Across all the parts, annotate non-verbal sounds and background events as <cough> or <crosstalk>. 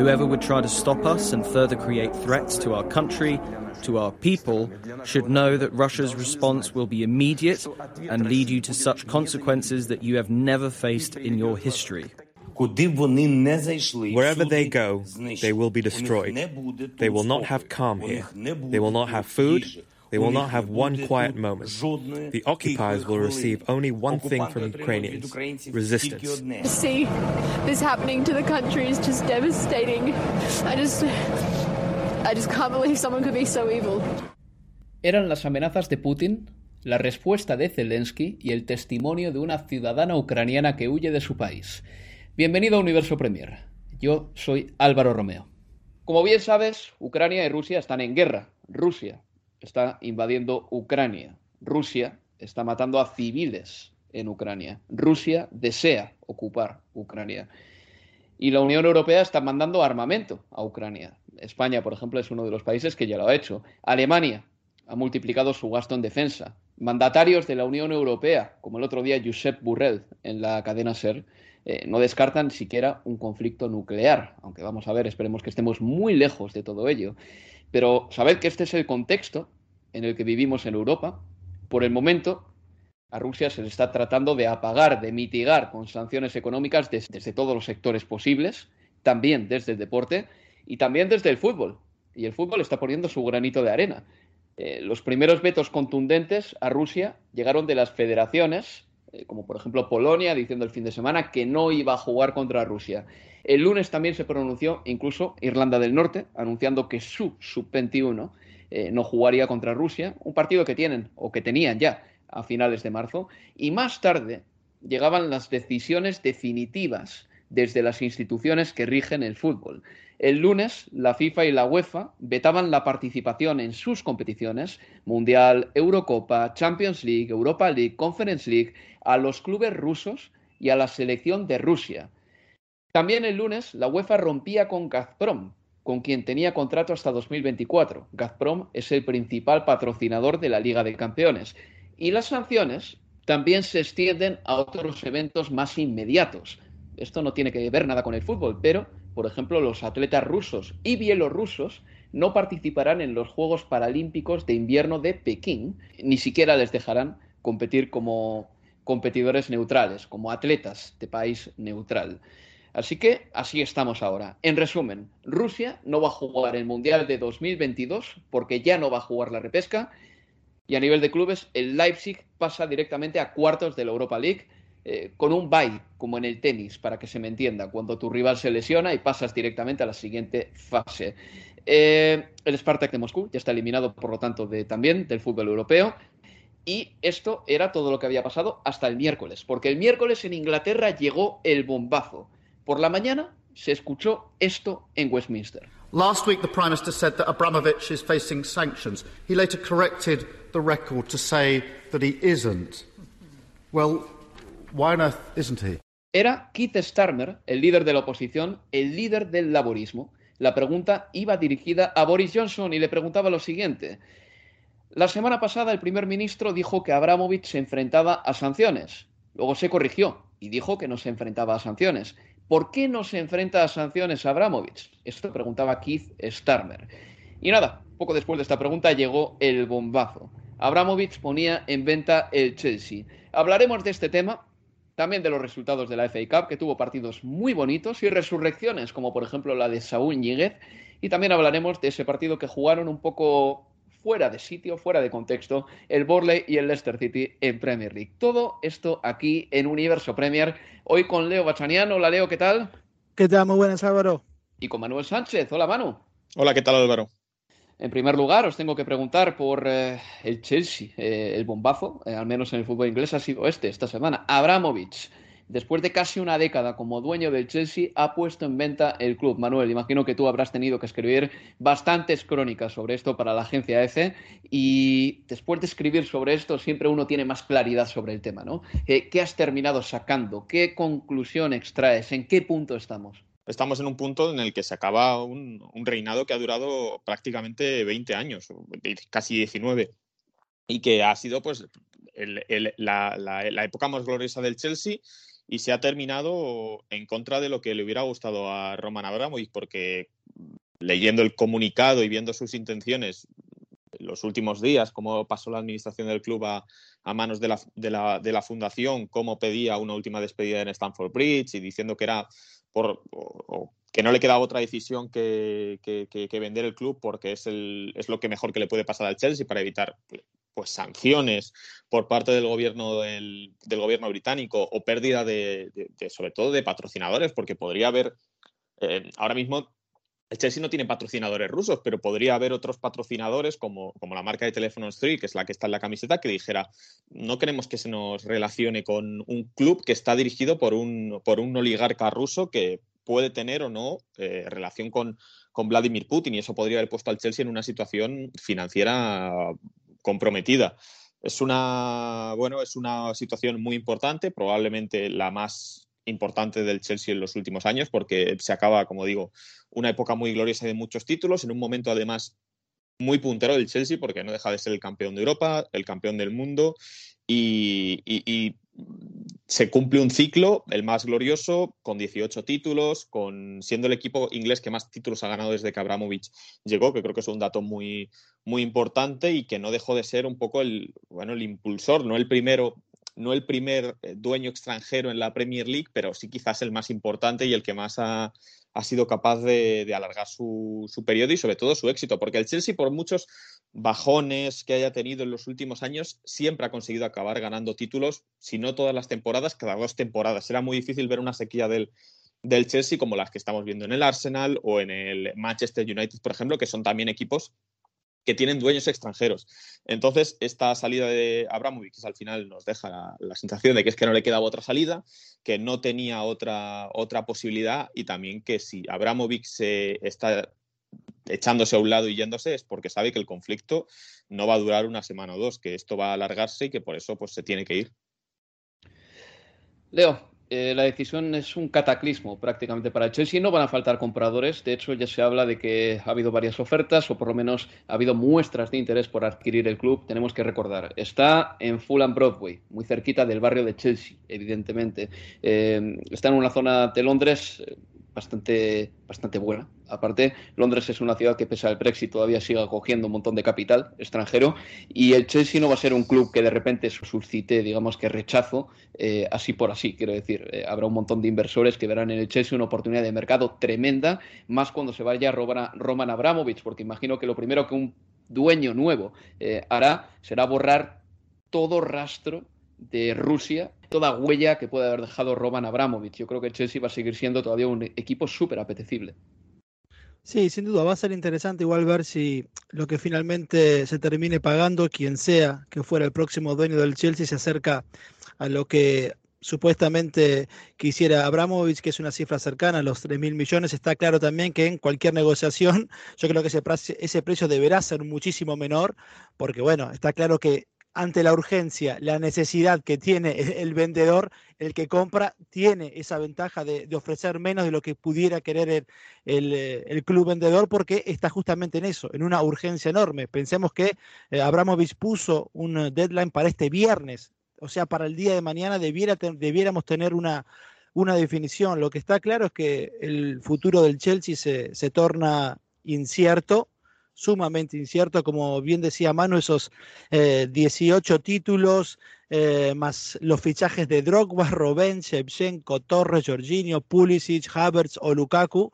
Whoever would try to stop us and further create threats to our country, to our people, should know that Russia's response will be immediate and lead you to such consequences that you have never faced in your history. Wherever they go, they will be destroyed. They will not have calm here. They will not have food. They will not have one quiet moment. The occupiers will receive only one thing from Ukrainians resistance. To see this happening to the country is just devastating. I just. I just can't believe someone could be so evil. Eran las amenazas de Putin, la respuesta de Zelensky y el testimonio de una ciudadana ucraniana que huye de su país. Bienvenido a Universo Premier. Yo soy Álvaro Romeo. Como bien sabes, Ucrania y Rusia están en guerra. Rusia está invadiendo Ucrania. Rusia está matando a civiles en Ucrania. Rusia desea ocupar Ucrania. Y la Unión Europea está mandando armamento a Ucrania. España, por ejemplo, es uno de los países que ya lo ha hecho. Alemania ha multiplicado su gasto en defensa. Mandatarios de la Unión Europea, como el otro día Josep Burrell en la cadena SER, eh, no descartan siquiera un conflicto nuclear, aunque vamos a ver, esperemos que estemos muy lejos de todo ello. Pero sabed que este es el contexto en el que vivimos en Europa. Por el momento, a Rusia se le está tratando de apagar, de mitigar con sanciones económicas desde, todos los sectores posibles, también desde el deporte y también desde el fútbol. Y el fútbol está poniendo su granito de arena. Eh, los primeros vetos contundentes a Rusia llegaron de las federaciones, eh, como por ejemplo Polonia, diciendo el fin de semana que no iba a jugar contra Rusia. El lunes también se pronunció incluso Irlanda del Norte, anunciando que su sub-21 eh, no jugaría contra Rusia, un partido que tienen o que tenían ya a finales de marzo, y más tarde llegaban las decisiones definitivas desde las instituciones que rigen el fútbol. El lunes, la FIFA y la UEFA vetaban la participación en sus competiciones, Mundial, Eurocopa, Champions League, Europa League, Conference League, a los clubes rusos y a la selección de Rusia. También el lunes, la UEFA rompía con Gazprom, con quien tenía contrato hasta 2024. Gazprom es el principal patrocinador de la Liga de Campeones. Y las sanciones también se extienden a otros eventos más inmediatos. Esto no tiene que ver nada con el fútbol, pero, por ejemplo, los atletas rusos y bielorrusos no participarán en los Juegos Paralímpicos de Invierno de Pekín, ni siquiera les dejarán competir como competidores neutrales, como atletas de país neutral. Así que así estamos ahora. En resumen, Rusia no va a jugar el Mundial de 2022 porque ya no va a jugar la repesca. Y a nivel de clubes, el Leipzig pasa directamente a cuartos de la Europa League eh, con un bye, como en el tenis, para que se me entienda, cuando tu rival se lesiona y pasas directamente a la siguiente fase. Eh, el Spartak de Moscú ya está eliminado, por lo tanto, de, también del fútbol europeo. Y esto era todo lo que había pasado hasta el miércoles, porque el miércoles en Inglaterra llegó el bombazo. Por la mañana se escuchó esto en Westminster. Last week, the Prime Minister said that Abramovich is facing sanctions. He later corrected the record to say that he isn't. Well, Era Keith Starmer, el líder de la oposición, el líder del laborismo. La pregunta iba dirigida a Boris Johnson y le preguntaba lo siguiente. La semana pasada el primer ministro dijo que Abramovich se enfrentaba a sanciones. Luego se corrigió y dijo que no se enfrentaba a sanciones. ¿Por qué no se enfrenta a sanciones Abramovich? Esto preguntaba Keith Starmer. Y nada, poco después de esta pregunta llegó el bombazo. Abramovich ponía en venta el Chelsea. Hablaremos de este tema, también de los resultados de la FA Cup, que tuvo partidos muy bonitos, y resurrecciones, como por ejemplo la de Saúl Ñíguez, y también hablaremos de ese partido que jugaron un poco fuera de sitio, fuera de contexto, el Borley y el Leicester City en Premier League. Todo esto aquí en Universo Premier, hoy con Leo Bachanian. Hola Leo, ¿qué tal? ¿Qué tal? Muy buenas, Álvaro. Y con Manuel Sánchez. Hola, Manu. Hola, ¿qué tal, Álvaro? En primer lugar, os tengo que preguntar por eh, el Chelsea. Eh, el bombazo, eh, al menos en el fútbol inglés, ha sido este esta semana. Abramovich después de casi una década como dueño del Chelsea, ha puesto en venta el club. Manuel, imagino que tú habrás tenido que escribir bastantes crónicas sobre esto para la agencia EFE y después de escribir sobre esto siempre uno tiene más claridad sobre el tema, ¿no? ¿Qué has terminado sacando? ¿Qué conclusión extraes? ¿En qué punto estamos? Estamos en un punto en el que se acaba un, reinado que ha durado prácticamente 20 años, casi 19, y que ha sido pues la época más gloriosa del Chelsea y se ha terminado en contra de lo que le hubiera gustado a Roman Abramovich, porque leyendo el comunicado y viendo sus intenciones los últimos días, cómo pasó la administración del club a, manos de la, de, la, fundación, cómo pedía una última despedida en Stamford Bridge y diciendo que era por que no le quedaba otra decisión que, que, vender el club porque es, el, es lo que mejor que le puede pasar al Chelsea para evitar pues sanciones por parte del gobierno del, gobierno británico o pérdida de, sobre todo de patrocinadores porque podría haber eh, ahora mismo el Chelsea no tiene patrocinadores rusos, pero podría haber otros patrocinadores como, como la marca de teléfonos 3, que es la que está en la camiseta, que dijera, no queremos que se nos relacione con un club que está dirigido por un, por un oligarca ruso que puede tener o no eh, relación con, con Vladimir Putin y eso podría haber puesto al Chelsea en una situación financiera comprometida. Es una, bueno, es una situación muy importante, probablemente la más importante del Chelsea en los últimos años, porque se acaba, como digo, una época muy gloriosa de muchos títulos, en un momento además muy puntero del Chelsea, porque no deja de ser el campeón de Europa, el campeón del mundo, y, se cumple un ciclo, el más glorioso, con 18 títulos, con siendo el equipo inglés que más títulos ha ganado desde que Abramovich llegó, que creo que es un dato muy, muy importante y que no dejó de ser un poco el, bueno, el impulsor, no el primero no el primer eh, dueño extranjero en la Premier League, pero sí quizás el más importante y el que más ha, ha sido capaz de, alargar su, periodo y sobre todo su éxito, porque el Chelsea, por muchos bajones que haya tenido en los últimos años, siempre ha conseguido acabar ganando títulos, si no todas las temporadas, cada dos temporadas. Era muy difícil ver una sequía del, del Chelsea como las que estamos viendo en el Arsenal o en el Manchester United, por ejemplo, que son también equipos tienen dueños extranjeros. Entonces, esta salida de Abramovich al final nos deja la, sensación de que es que no le quedaba otra salida, que no tenía otra, otra posibilidad y también que si Abramovich se está echándose a un lado y yéndose es porque sabe que el conflicto no va a durar una semana o dos, que esto va a alargarse y que por eso pues, se tiene que ir. Leo, eh, la decisión es un cataclismo prácticamente para el Chelsea. No van a faltar compradores. De hecho, ya se habla de que ha habido varias ofertas o por lo menos ha habido muestras de interés por adquirir el club. Tenemos que recordar, está en Fulham Broadway, muy cerquita del barrio de Chelsea, evidentemente. Eh, está en una zona de Londres eh, bastante, bastante buena. Aparte, Londres es una ciudad que, pese al Brexit, todavía sigue acogiendo un montón de capital extranjero y el Chelsea no va a ser un club que de repente suscite, digamos que rechazo, eh, así por así. Quiero decir, eh, habrá un montón de inversores que verán en el Chelsea una oportunidad de mercado tremenda, más cuando se vaya Roman Abramovich, porque imagino que lo primero que un dueño nuevo eh, hará será borrar todo rastro de Rusia, toda huella que puede haber dejado Roman Abramovich. Yo creo que Chelsea va a seguir siendo todavía un equipo súper apetecible. Sí, sin duda, va a ser interesante igual ver si lo que finalmente se termine pagando, quien sea que fuera el próximo dueño del Chelsea, se acerca a lo que supuestamente quisiera Abramovich, que es una cifra cercana a los 3 mil millones. Está claro también que en cualquier negociación, <laughs> yo creo que ese, ese precio deberá ser muchísimo menor, porque bueno, está claro que ante la urgencia, la necesidad que tiene el vendedor, el que compra tiene esa ventaja de, ofrecer menos de lo que pudiera querer eh, el, club vendedor porque está justamente en eso, en una urgencia enorme. Pensemos que eh, Abramovich puso un deadline para este viernes, o sea, para el día de mañana debiera, debiéramos tener una, una definición. Lo que está claro es que el futuro del Chelsea se, se torna incierto sumamente incierto, como bien decía Manu, esos 18 eh, títulos, eh, más los fichajes de Drogba, Robben, Shevchenko, Torres, Jorginho, Pulisic, Havertz o Lukaku,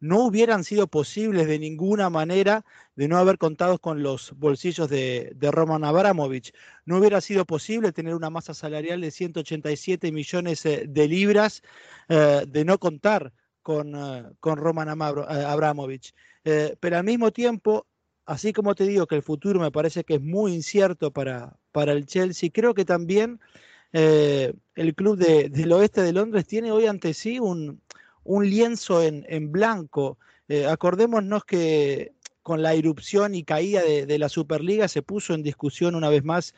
no hubieran sido posibles de ninguna manera de no haber contado con los bolsillos de, Roman Abramovich. No hubiera sido posible tener una masa salarial de 187 millones eh, de libras de no contar con, con Roman Abramovich. Eh, pero al mismo tiempo, así como te digo que el futuro me parece que es muy incierto para, para el Chelsea, creo que también eh, el club del oeste de Londres tiene hoy ante sí un, lienzo en, blanco. Eh, acordémonos que con la irrupción y caída de, de, la Superliga se puso en discusión una vez más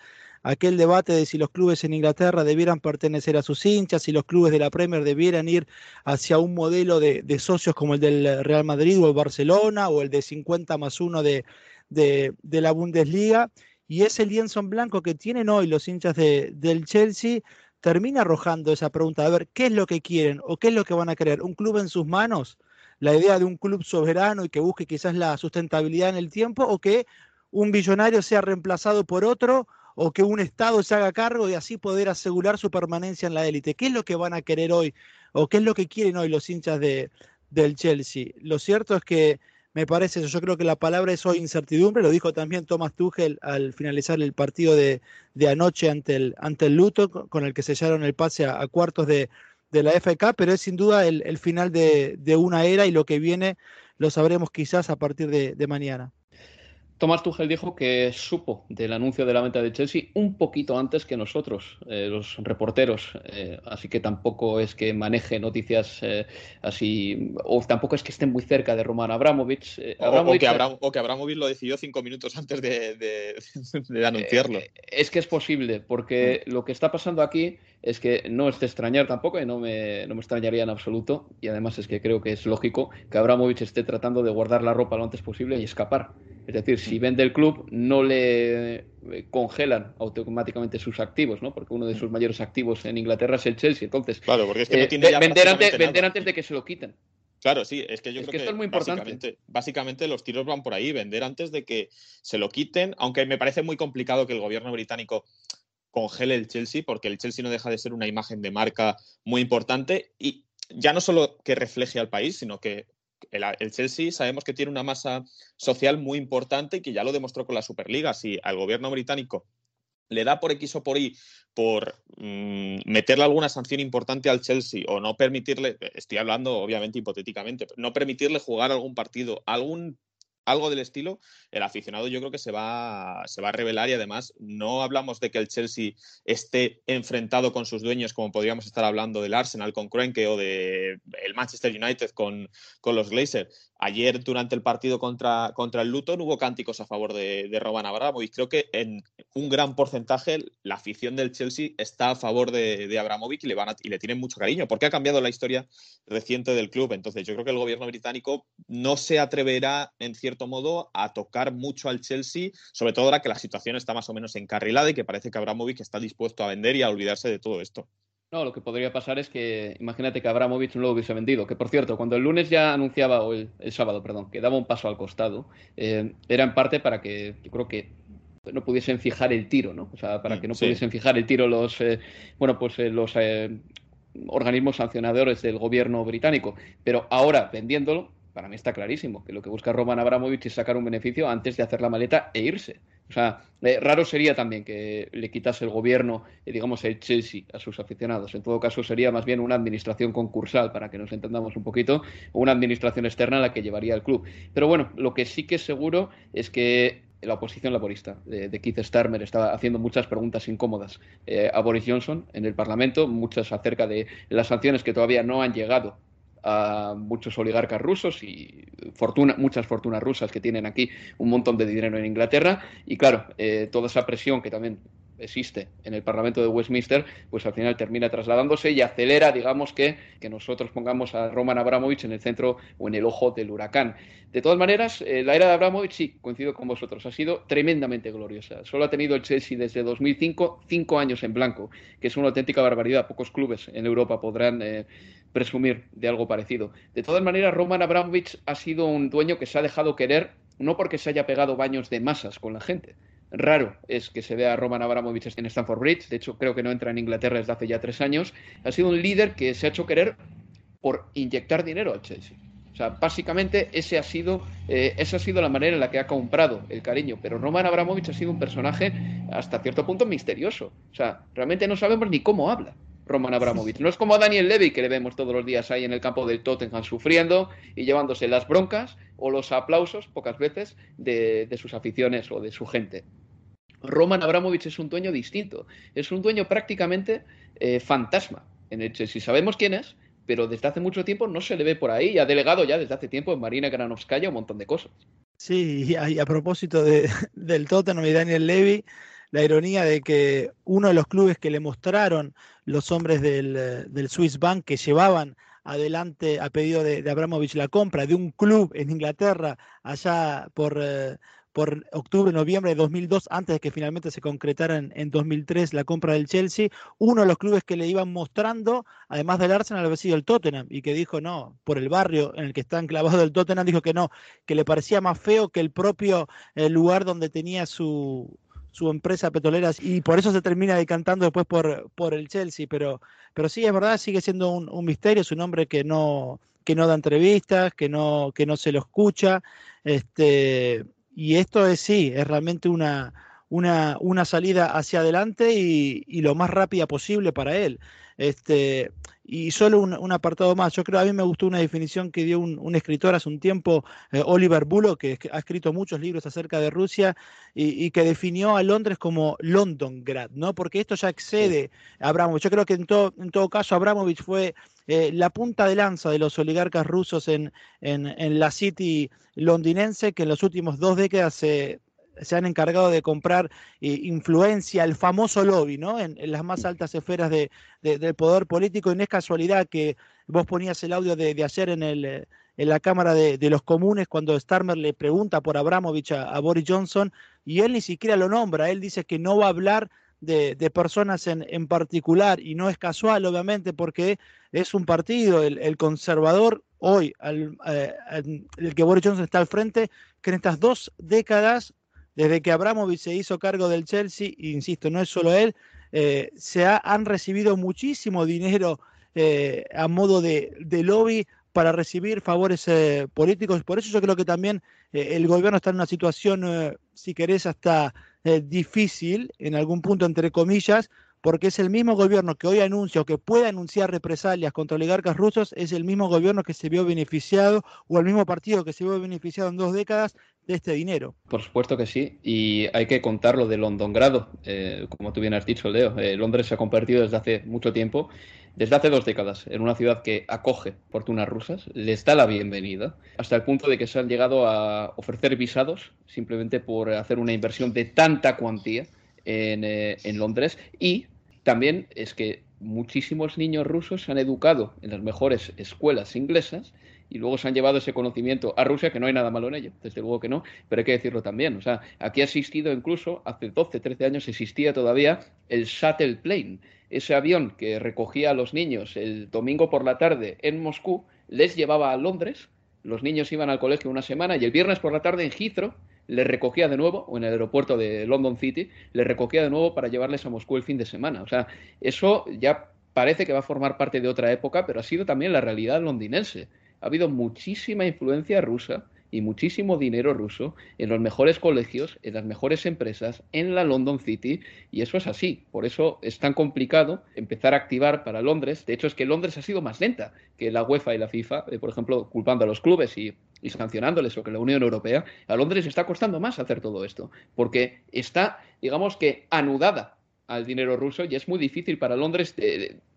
aquel debate de si los clubes en Inglaterra debieran pertenecer a sus hinchas, si los clubes de la Premier debieran ir hacia un modelo de, socios como el del Real Madrid o el Barcelona o el de 50 más 1 de, la Bundesliga. Y ese lienzo en blanco que tienen hoy los hinchas del Chelsea termina arrojando esa pregunta, a ver, ¿qué es lo que quieren o qué es lo que van a querer? ¿Un club en sus manos? ¿La idea de un club soberano y que busque quizás la sustentabilidad en el tiempo o que un billonario sea reemplazado por otro o que un Estado se haga cargo de así poder asegurar su permanencia en la élite. ¿Qué es lo que van a querer hoy o qué es lo que quieren hoy los hinchas de, del Chelsea? Lo cierto es que me parece yo creo que la palabra es hoy incertidumbre, lo dijo también Thomas Tuchel al finalizar el partido de, anoche ante el, ante el Luto, con el que sellaron el pase a, cuartos de, la FK, pero es sin duda el, final de, una era y lo que viene lo sabremos quizás a partir de mañana. Tomás Tuchel dijo que supo del anuncio de la venta de Chelsea un poquito antes que nosotros, eh, los reporteros, eh, así que tampoco es que maneje noticias eh, así, o tampoco es que estén muy cerca de Roman Abramovich. o, que Abramovich lo decidió cinco minutos antes de, <laughs> anunciarlo. es que es posible, porque mm. lo que está pasando aquí es que no es de extrañar tampoco, y no me, no me extrañaría en absoluto, y además es que creo que es lógico que Abramovich esté tratando de guardar la ropa lo antes posible y escapar. Es decir, si vende el club, no le eh, congelan automáticamente sus activos, ¿no? Porque uno de sus mayores activos en Inglaterra es el Chelsea. Entonces, claro, porque es que no eh, vender, antes, vender antes de que se lo quiten. Claro, sí, es que yo creo que, esto es muy importante. Básicamente, los tiros van por ahí, vender antes de que se lo quiten, aunque me parece muy complicado que el gobierno británico congele el Chelsea, porque el Chelsea no deja de ser una imagen de marca muy importante y ya no solo que refleje al país, sino que el, Chelsea sabemos que tiene una masa social muy importante y que ya lo demostró con la Superliga. Si al gobierno británico le da por X o por Y por mm, meterle alguna sanción importante al Chelsea o no permitirle, estoy hablando obviamente hipotéticamente, no permitirle jugar algún partido, algún algo del estilo, el aficionado yo creo que se va, se va a revelar y además no hablamos de que el Chelsea esté enfrentado con sus dueños como podríamos estar hablando del Arsenal con Kroenke o del el Manchester United con, con los Glazers. Ayer, durante el partido contra, contra el Luton, hubo cánticos a favor de, de Roman. Creo que en un gran porcentaje la afición del Chelsea está a favor de, de Abramovich y le, van y le tienen mucho cariño, porque ha cambiado la historia reciente del club. Entonces, yo creo que el gobierno británico no se atreverá, en cierto modo, a tocar mucho al Chelsea, sobre todo ahora que la situación está más o menos encarrilada y que parece que Abramovich está dispuesto a vender y a olvidarse de todo esto. No, lo que podría pasar es que, imagínate que Abramovich no lo hubiese vendido. Que por cierto, cuando el lunes ya anunciaba, o el, sábado, perdón, que daba un paso al costado, eh, era en parte para que, yo creo que no pudiesen fijar el tiro, ¿no? O sea, para mm, que no pudiesen fijar el tiro los, eh, bueno, pues eh, los organismos sancionadores del gobierno británico. Pero ahora, vendiéndolo, para mí está clarísimo que lo que busca Roman Abramovich es sacar un beneficio antes de hacer la maleta e irse. O sea, eh, raro sería también que le quitase el gobierno, eh, digamos, el Chelsea a sus aficionados. En todo caso, sería más bien una administración concursal, para que nos entendamos un poquito, o una administración externa a la que llevaría el club. Pero bueno, lo que sí que es seguro es que la oposición laborista de, Keith Starmer estaba haciendo muchas preguntas incómodas eh, a Boris Johnson en el Parlamento, muchas acerca de las sanciones que todavía no han llegado a muchos oligarcas rusos y fortuna, muchas fortunas rusas que tienen aquí un montón de dinero en Inglaterra. Y claro, eh, toda esa presión que también existe en el Parlamento de Westminster, pues al final termina trasladándose y acelera, digamos, que, que nosotros pongamos a Roman Abramovich en el centro o en el ojo del huracán. De todas maneras, eh, la era de Abramovich, sí, coincido con vosotros, ha sido tremendamente gloriosa. Solo ha tenido el Chelsea desde 2005 cinco años en blanco, que es una auténtica barbaridad. Pocos clubes en Europa podrán eh, presumir de algo parecido. De todas maneras, Roman Abramovich ha sido un dueño que se ha dejado querer no porque se haya pegado baños de masas con la gente, raro es que se vea a Roman Abramovich en Stanford Bridge. De hecho, creo que no entra en Inglaterra desde hace ya tres años. Ha sido un líder que se ha hecho querer por inyectar dinero al Chelsea. O sea, básicamente ese ha sido, eh, esa ha sido la manera en la que ha comprado el cariño. Pero Roman Abramovich ha sido un personaje hasta cierto punto misterioso. O sea, realmente no sabemos ni cómo habla. Roman Abramovich. No es como a Daniel Levy, que le vemos todos los días ahí en el campo del Tottenham sufriendo y llevándose las broncas o los aplausos, pocas veces, de, sus aficiones o de su gente. Roman Abramovich es un dueño distinto. Es un dueño prácticamente eh, fantasma en el Si Sabemos quién es, pero desde hace mucho tiempo no se le ve por ahí y ha delegado ya desde hace tiempo en Marina Granovskaya un montón de cosas. Sí, y a, propósito <laughs> del Tottenham y Daniel Levy, la ironía de que uno de los clubes que le mostraron los hombres del, del Swiss Bank que llevaban adelante a pedido de, Abramovich la compra de un club en Inglaterra allá por, eh, por octubre, noviembre de 2002, antes de que finalmente se concretara en, 2003 la compra del Chelsea, uno de los clubes que le iban mostrando, además del Arsenal, había sido el Tottenham, y que dijo no, por el barrio en el que está enclavado el Tottenham, dijo que no, que le parecía más feo que el propio eh, lugar donde tenía su, su empresa petrolera y por eso se termina decantando después por, por el Chelsea, pero, pero sí, es verdad, sigue siendo un, misterio, es un hombre que no, que no da entrevistas, que no, que no se lo escucha, este, y esto es sí, es realmente una, una, una salida hacia adelante y, y, lo más rápida posible para él. Este, y solo un, apartado más, yo creo, a mí me gustó una definición que dio un, escritor hace un tiempo, eh, Oliver Bullock, que ha escrito muchos libros acerca de Rusia y, que definió a Londres como Londongrad, ¿no? Porque esto ya excede a Abramovich. Yo creo que en todo, en todo caso Abramovich fue eh, la punta de lanza de los oligarcas rusos en, en, en la City londinense, que en las últimas dos décadas se se han encargado de comprar eh, influencia, el famoso lobby, ¿no? En, las más altas esferas de, del poder político. Y no es casualidad que vos ponías el audio de, ayer en, el, eh, en la Cámara de, los Comunes cuando Starmer le pregunta por Abramovich a, Boris Johnson y él ni siquiera lo nombra. Él dice que no va a hablar de, personas en, en, particular y no es casual, obviamente, porque es un partido, el, conservador hoy, al, eh, el que Boris Johnson está al frente, que en estas dos décadas desde que Abramovich se hizo cargo del Chelsea, insisto, no es solo él, eh, se han recibido muchísimo dinero eh, a modo de, lobby para recibir favores eh, políticos. Por eso yo creo que también el gobierno está en una situación, si querés, hasta difícil, en algún punto, entre comillas, porque es el mismo gobierno que hoy anuncia o que puede anunciar represalias contra oligarcas rusos, es el mismo gobierno que se vio beneficiado o el mismo partido que se vio beneficiado en dos décadas de este dinero. Por supuesto que sí, y hay que contarlo de Londongrado, eh, como tú bien has dicho, Leo. Eh, Londres se ha convertido desde hace mucho tiempo, desde hace dos décadas, en una ciudad que acoge fortunas rusas, les da la bienvenida, hasta el punto de que se han llegado a ofrecer visados simplemente por hacer una inversión de tanta cuantía en, eh, en Londres y también es que muchísimos niños rusos se han educado en las mejores escuelas inglesas y luego se han llevado ese conocimiento a Rusia, que no hay nada malo en ello, desde luego que no, pero hay que decirlo también. O sea, aquí ha existido incluso, hace 12, 13 años existía todavía el Shuttle Plane, ese avión que recogía a los niños el domingo por la tarde en Moscú, les llevaba a Londres, los niños iban al colegio una semana y el viernes por la tarde en Heathrow les recogía de nuevo, o en el aeropuerto de London City, les recogía de nuevo para llevarles a Moscú el fin de semana. O sea, eso ya parece que va a formar parte de otra época, pero ha sido también la realidad londinense ha habido muchísima influencia rusa y muchísimo dinero ruso en los mejores colegios, en las mejores empresas, en la London City, y eso es así. Por eso es tan complicado empezar a activar para Londres. De hecho, es que Londres ha sido más lenta que la UEFA y la FIFA, eh, por ejemplo, culpando a los clubes y, sancionándoles o que la Unión Europea. A Londres está costando más hacer todo esto, porque está, digamos que, anudada al dinero ruso y es muy difícil para Londres,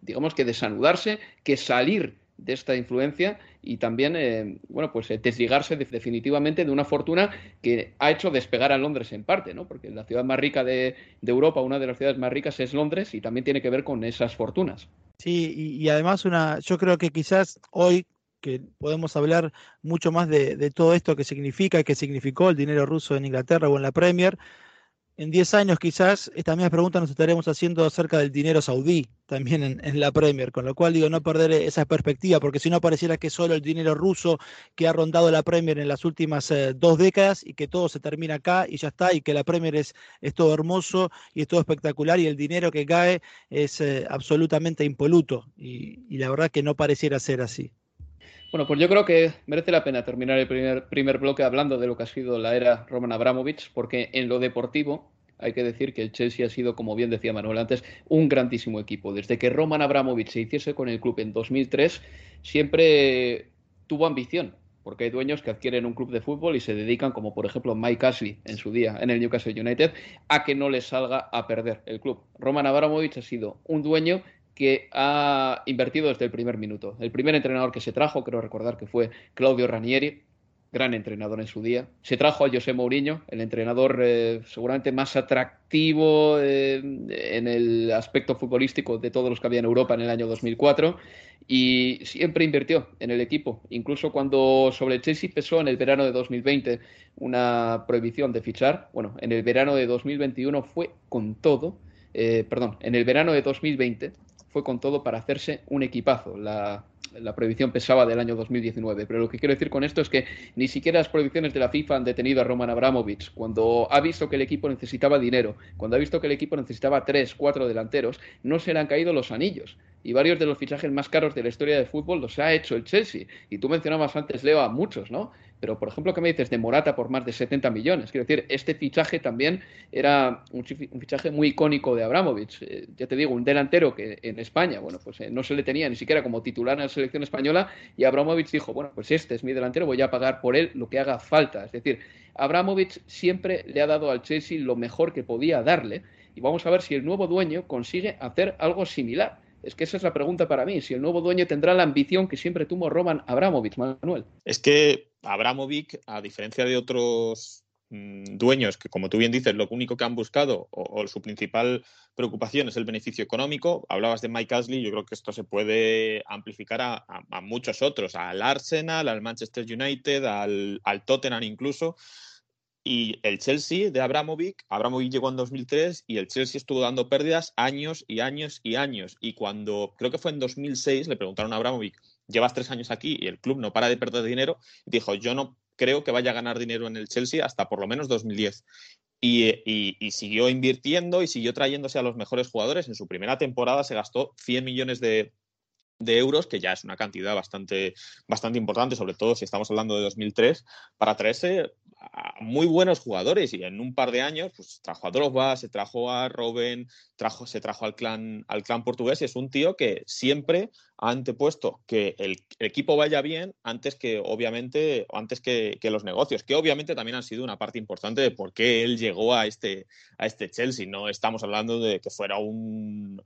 digamos que desanudarse, que salir de esta influencia y también, eh, bueno, pues eh, desligarse definitivamente de una fortuna que ha hecho despegar a Londres en parte, ¿no? Porque la ciudad más rica de, Europa, una de las ciudades más ricas es Londres y también tiene que ver con esas fortunas. Sí, y, además una, yo creo que quizás hoy que podemos hablar mucho más de, de todo esto que significa, que significó el dinero ruso en Inglaterra o en la Premier, en 10 años quizás esta misma pregunta nos estaremos haciendo acerca del dinero saudí también en, la Premier, con lo cual digo no perder esa perspectiva, porque si no pareciera que solo el dinero ruso que ha rondado la Premier en las últimas eh, dos décadas y que todo se termina acá y ya está, y que la Premier es, todo hermoso y es todo espectacular y el dinero que cae es eh, absolutamente impoluto y la verdad que no pareciera ser así. Bueno, pues yo creo que merece la pena terminar el primer, primer bloque hablando de lo que ha sido la era Roman Abramovich, porque en lo deportivo hay que decir que el Chelsea ha sido, como bien decía Manuel antes, un grandísimo equipo. Desde que Roman Abramovich se hiciese con el club en 2003, siempre tuvo ambición, porque hay dueños que adquieren un club de fútbol y se dedican, como por ejemplo Mike Ashley en su día en el Newcastle United, a que no les salga a perder el club. Roman Abramovich ha sido un dueño que ha invertido desde el primer minuto. El primer entrenador que se trajo, creo recordar que fue Claudio Ranieri, gran entrenador en su día. Se trajo a José Mourinho, el entrenador eh, seguramente más atractivo eh, en el aspecto futbolístico de todos los que había en Europa en el año 2004 y siempre invirtió en el equipo. Incluso cuando sobre el Chelsea pesó en el verano de 2020 una prohibición de fichar, bueno, en el verano de 2021 fue con todo, eh, perdón, en el verano de 2020 fue con todo para hacerse un equipazo. La, prohibición pesaba del año 2019. Pero lo que quiero decir con esto es que ni siquiera las prohibiciones de la FIFA han detenido a Roman Abramovich. Cuando ha visto que el equipo necesitaba dinero, cuando ha visto que el equipo necesitaba tres, cuatro delanteros, no se le han caído los anillos. Y varios de los fichajes más caros de la historia del fútbol los ha hecho el Chelsea. Y tú mencionabas antes, Leo, a muchos, ¿no? Pero, por ejemplo, ¿qué me dices de Morata por más de 70 millones? Quiero decir, este fichaje también era un, fichaje muy icónico de Abramovich. Eh, ya te digo, un delantero que en España, bueno, pues eh, no se le tenía ni siquiera como titular en la selección española y Abramovich dijo, bueno, pues este es mi delantero, voy a pagar por él lo que haga falta. Es decir, Abramovich siempre le ha dado al Chelsea lo mejor que podía darle y vamos a ver si el nuevo dueño consigue hacer algo similar. Es que esa es la pregunta para mí, si el nuevo dueño tendrá la ambición que siempre tuvo Roman Abramovich, Manuel. Es que Abramovic, a diferencia de otros mm, dueños que, como tú bien dices, lo único que han buscado o, su principal preocupación es el beneficio económico. Hablabas de Mike Ashley, yo creo que esto se puede amplificar a, muchos otros, al Arsenal, al Manchester United, al, Tottenham incluso. Y el Chelsea de Abramovic, Abramovic llegó en 2003 y el Chelsea estuvo dando pérdidas años y años y años. Y cuando, creo que fue en 2006, le preguntaron a Abramovic, llevas tres años aquí y el club no para de perder dinero, dijo, yo no creo que vaya a ganar dinero en el Chelsea hasta por lo menos 2010. Y, y, siguió invirtiendo y siguió trayéndose a los mejores jugadores. En su primera temporada se gastó 100 millones de, de euros, que ya es una cantidad bastante, bastante importante, sobre todo si estamos hablando de 2003, para traerse a muy buenos jugadores y en un par de años pues trajo a Drogba, se trajo a Robben, trajo, se trajo al clan, al clan portugués y es un tío que siempre ha antepuesto que el, equipo vaya bien antes que obviamente antes que, que, los negocios, que obviamente también han sido una parte importante de por qué él llegó a este, a este Chelsea. No estamos hablando de que fuera un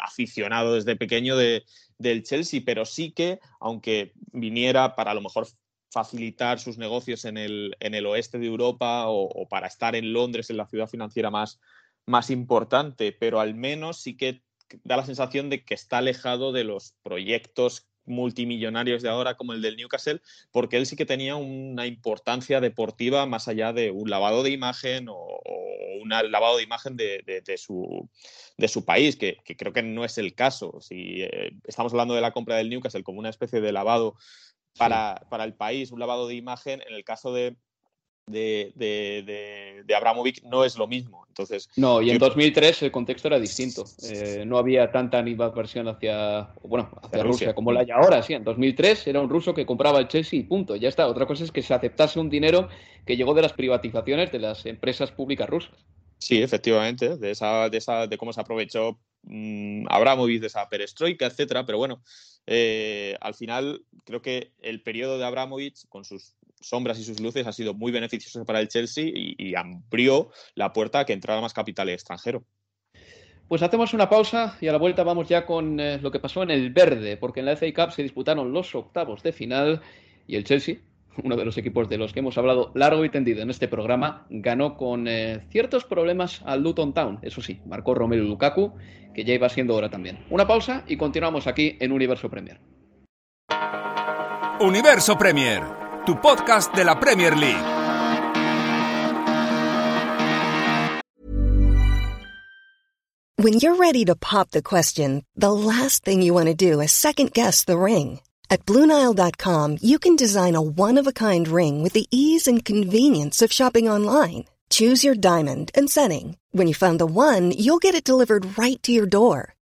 aficionado desde pequeño de, del Chelsea, pero sí que, aunque viniera para a lo mejor facilitar sus negocios en el, en el oeste de Europa o, para estar en Londres, en la ciudad financiera más, más importante, pero al menos sí que da la sensación de que está alejado de los proyectos multimillonarios de ahora como el del Newcastle, porque él sí que tenía una importancia deportiva más allá de un lavado de imagen o, un lavado de imagen de, de, su, de su país, que, creo que no es el caso. Si eh, estamos hablando de la compra del Newcastle como una especie de lavado para, para, el país, un lavado de imagen, en el caso de, de, de, de, Abramovich no es lo mismo. Entonces, no, y en 2003 el contexto era distinto. Eh, no había tanta animadversión hacia, bueno, hacia, Rusia. como la hay ahora. Sí, en 2003 era un ruso que compraba el Chelsea y punto. Ya está. Otra cosa es que se aceptase un dinero que llegó de las privatizaciones de las empresas públicas rusas. Sí, efectivamente, de esa, de esa, de cómo se aprovechó mmm, Abramovich de esa perestroika, etcétera. Pero bueno, eh, al final creo que el periodo de Abramovich, con sus sombras y sus luces, ha sido muy beneficioso para el Chelsea y, abrió la puerta a que entrara más capital extranjero. Pues hacemos una pausa y a la vuelta vamos ya con eh, lo que pasó en el verde, porque en la FA Cup se disputaron los octavos de final y el Chelsea, <laughs> uno de los equipos de los que hemos hablado largo y tendido en este programa, ganó con eh, ciertos problemas al Luton Town. Eso sí, marcó Romelu Lukaku, que ya iba siendo hora también. Una pausa y continuamos aquí en Universo Premier. Universo Premier tu podcast de la Premier League. When you're ready to pop the question, the last thing you want to do is second guess the ring. At Bluenile.com, you can design a one-of-a-kind ring with the ease and convenience of shopping online. Choose your diamond and setting. When you find the one, you'll get it delivered right to your door.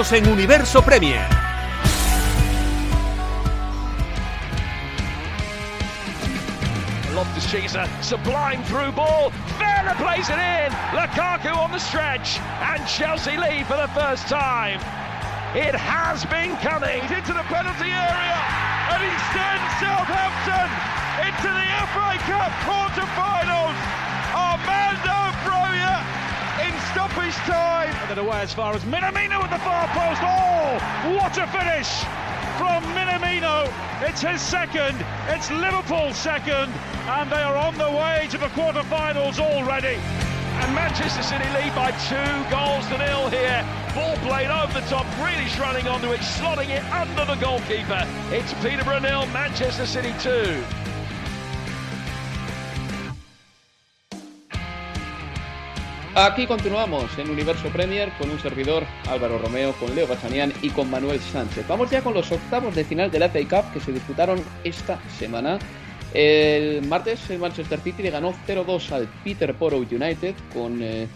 En Universo Premier. Loftus-Cheek a sublime through ball. Werner plays it in. Lukaku on the stretch, and Chelsea lead for the first time. It has been coming. He's into the penalty area, and he sends Southampton into the FA Cup quarter-finals. Then away as far as Minamino at the far post. Oh, what a finish from Minamino. It's his second. It's Liverpool's second. And they are on the way to the quarterfinals already. And Manchester City lead by two goals to nil here. Ball played over the top, Grealish running onto it, slotting it under the goalkeeper. It's Peterborough nil, Manchester City two. Aquí continuamos en Universo Premier con un servidor Álvaro Romeo, con Leo Bachanian y con Manuel Sánchez. Vamos ya con los octavos de final de la FA Cup que se disputaron esta semana. El martes el Manchester City le ganó 0-2 al Peterborough United con eh,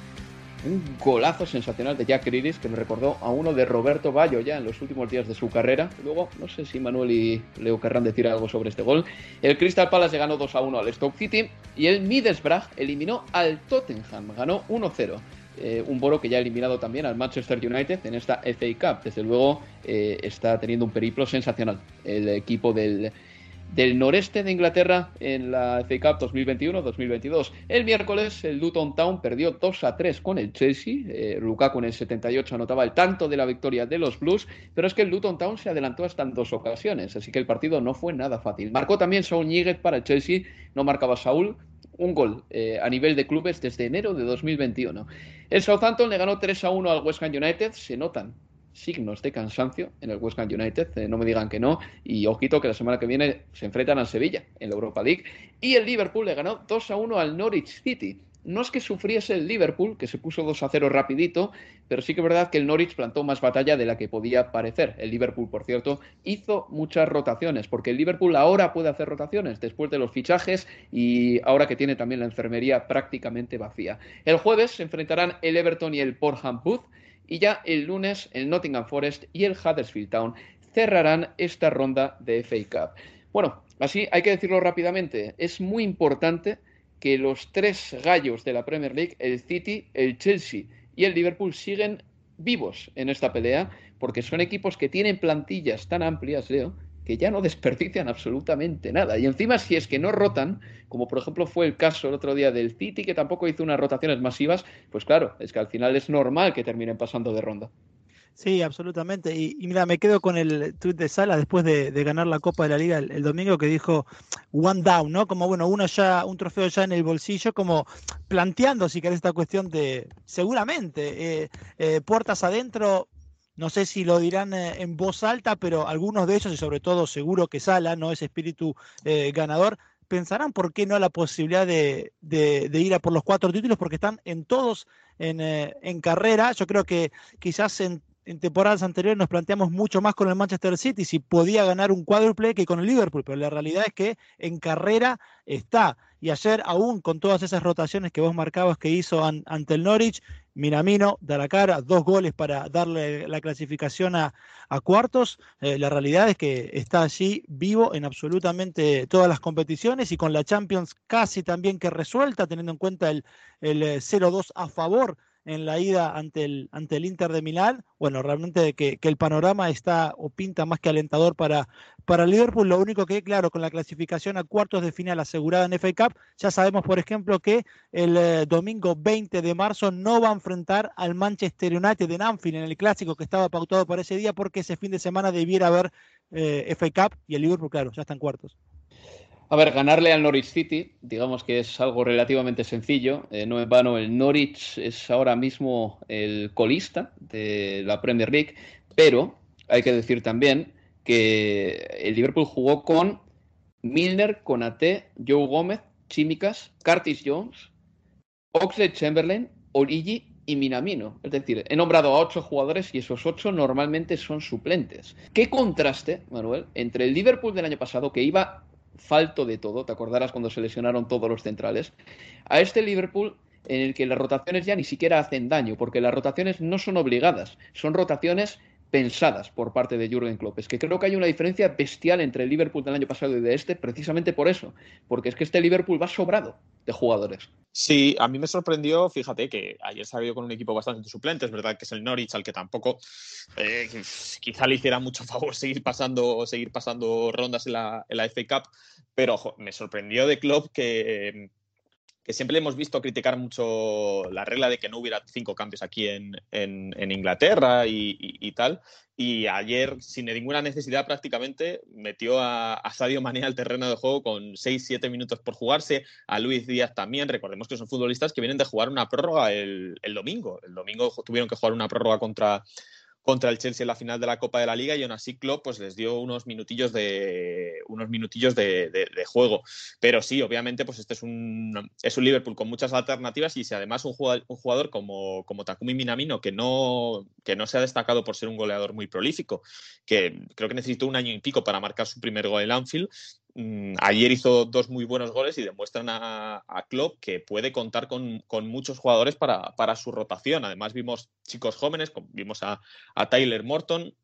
un golazo sensacional de Jack Grealish que me recordó a uno de Roberto Ballo ya en los últimos días de su carrera. Luego, no sé si Manuel y Leo querrán decir algo sobre este gol. El Crystal Palace ganó 2 1 al Stoke City y el Middlesbrough eliminó al Tottenham, ganó 1-0. Eh, un boro que ya ha eliminado también al Manchester United en esta FA Cup. Desde luego eh, está teniendo un periplo sensacional el equipo del del noreste de Inglaterra en la FA Cup 2021-2022. El miércoles el Luton Town perdió 2 a 3 con el Chelsea. Eh, Lukaku en el 78 anotaba el tanto de la victoria de los Blues, pero es que el Luton Town se adelantó hasta en dos ocasiones, así que el partido no fue nada fácil. Marcó también Saul Níguez para el Chelsea, no marcaba Saúl, un gol eh, a nivel de clubes desde enero de 2021. El Southampton le ganó 3 a 1 al West Ham United. Se notan signos de cansancio en el West Ham United, eh, no me digan que no. Y ojito que la semana que viene se enfrentan al Sevilla en la Europa League. Y el Liverpool le ganó 2 a 1 al Norwich City no es que sufriese el Liverpool, que se puso 2 a 0 rapidito, pero sí que es verdad que el Norwich plantó más batalla de la que podía parecer. El Liverpool, por cierto, hizo muchas rotaciones, porque el Liverpool ahora puede hacer rotaciones después de los fichajes y ahora que tiene también la enfermería prácticamente vacía. El jueves se enfrentarán el Everton y el Portham Booth y ya el lunes el Nottingham Forest y el Huddersfield Town cerrarán esta ronda de FA Cup. Bueno, así hay que decirlo rápidamente, es muy importante que los tres gallos de la Premier League, el City, el Chelsea y el Liverpool, siguen vivos en esta pelea, porque son equipos que tienen plantillas tan amplias, Leo, que ya no desperdician absolutamente nada. Y encima, si es que no rotan, como por ejemplo fue el caso el otro día del City, que tampoco hizo unas rotaciones masivas, pues claro, es que al final es normal que terminen pasando de ronda. Sí, absolutamente. Y, mira, me quedo con el tweet de Sala después de, ganar la Copa de la Liga el, domingo que dijo one down, ¿no? Como bueno, uno ya, un trofeo ya en el bolsillo, como planteando, si querés, esta cuestión de seguramente eh, eh, puertas adentro. No sé si lo dirán eh, en voz alta, pero algunos de ellos, y sobre todo seguro que Sala, ¿no? Ese espíritu ganador, pensarán por qué no la posibilidad de, ir a por los cuatro títulos, porque están en todos en, en carrera. Yo creo que quizás en en temporadas anteriores nos planteamos mucho más con el Manchester City si podía ganar un cuádruple que con el Liverpool, pero la realidad es que en carrera está. Y ayer, aún con todas esas rotaciones que vos marcabas que hizo ante el Norwich, Minamino da la cara, dos goles para darle la clasificación a, cuartos. Eh, la realidad es que está allí vivo en absolutamente todas las competiciones y con la Champions casi también que resuelta, teniendo en cuenta el, el 0-2 eh, a favor en la ida ante el, ante el Inter de Milán. Bueno, realmente que, que el panorama está o pinta más que alentador para, para Liverpool. Lo único que, claro, con la clasificación a cuartos de final asegurada en FA Cup, ya sabemos, por ejemplo, que el eh, domingo 20 de marzo no va a enfrentar al Manchester United en Anfield, en el clásico que estaba pautado para ese día, porque ese fin de semana debiera haber eh, FA Cup y el Liverpool, claro, ya está en cuartos. A ver, ganarle al Norwich City, digamos que es algo relativamente sencillo. Eh, no en vano, el Norwich es ahora mismo el colista de la Premier League, pero hay que decir también que el Liverpool jugó con Milner, Conate, Joe Gómez, Chimicas, Curtis Jones, Oxlade Chamberlain, Origi y Minamino. Es decir, he nombrado a ocho jugadores y esos ocho normalmente son suplentes. ¿Qué contraste, Manuel, entre el Liverpool del año pasado, que iba falto de todo, te acordarás cuando se lesionaron todos los centrales, a este Liverpool en el que las rotaciones ya ni siquiera hacen daño, porque las rotaciones no son obligadas, son rotaciones pensadas por parte de Jürgen Klopp. Es que creo que hay una diferencia bestial entre el Liverpool del año pasado y de este, precisamente por eso, porque es que este Liverpool va sobrado de jugadores. Sí, a mí me sorprendió, fíjate que ayer ido con un equipo bastante suplente, es verdad que es el Norwich al que tampoco eh, quizá le hiciera mucho favor seguir pasando, seguir pasando rondas en la, en la FA Cup, pero me sorprendió de Klopp que que siempre hemos visto criticar mucho la regla de que no hubiera cinco cambios aquí en, Inglaterra y, tal. Y ayer, sin ninguna necesidad prácticamente, metió a, Sadio Mané al terreno de juego con 6-7 minutos por jugarse, a Luis Díaz también. Recordemos que son futbolistas que vienen de jugar una prórroga el, el domingo. El domingo tuvieron que jugar una prórroga contra, contra el Chelsea en la final de la Copa de la Liga y aún así pues les dio unos minutillos de unos minutillos de, juego. Pero sí obviamente pues este es un es un Liverpool con muchas alternativas y si además un jugador, un jugador como, como Takumi Minamino que no que no se ha destacado por ser un goleador muy prolífico que creo que necesitó un año y pico para marcar su primer gol en Anfield ayer hizo dos muy buenos goles y demuestran a, Klopp que puede contar con, muchos jugadores para, su rotación. Además, vimos chicos jóvenes, vimos a, Tyler Morton,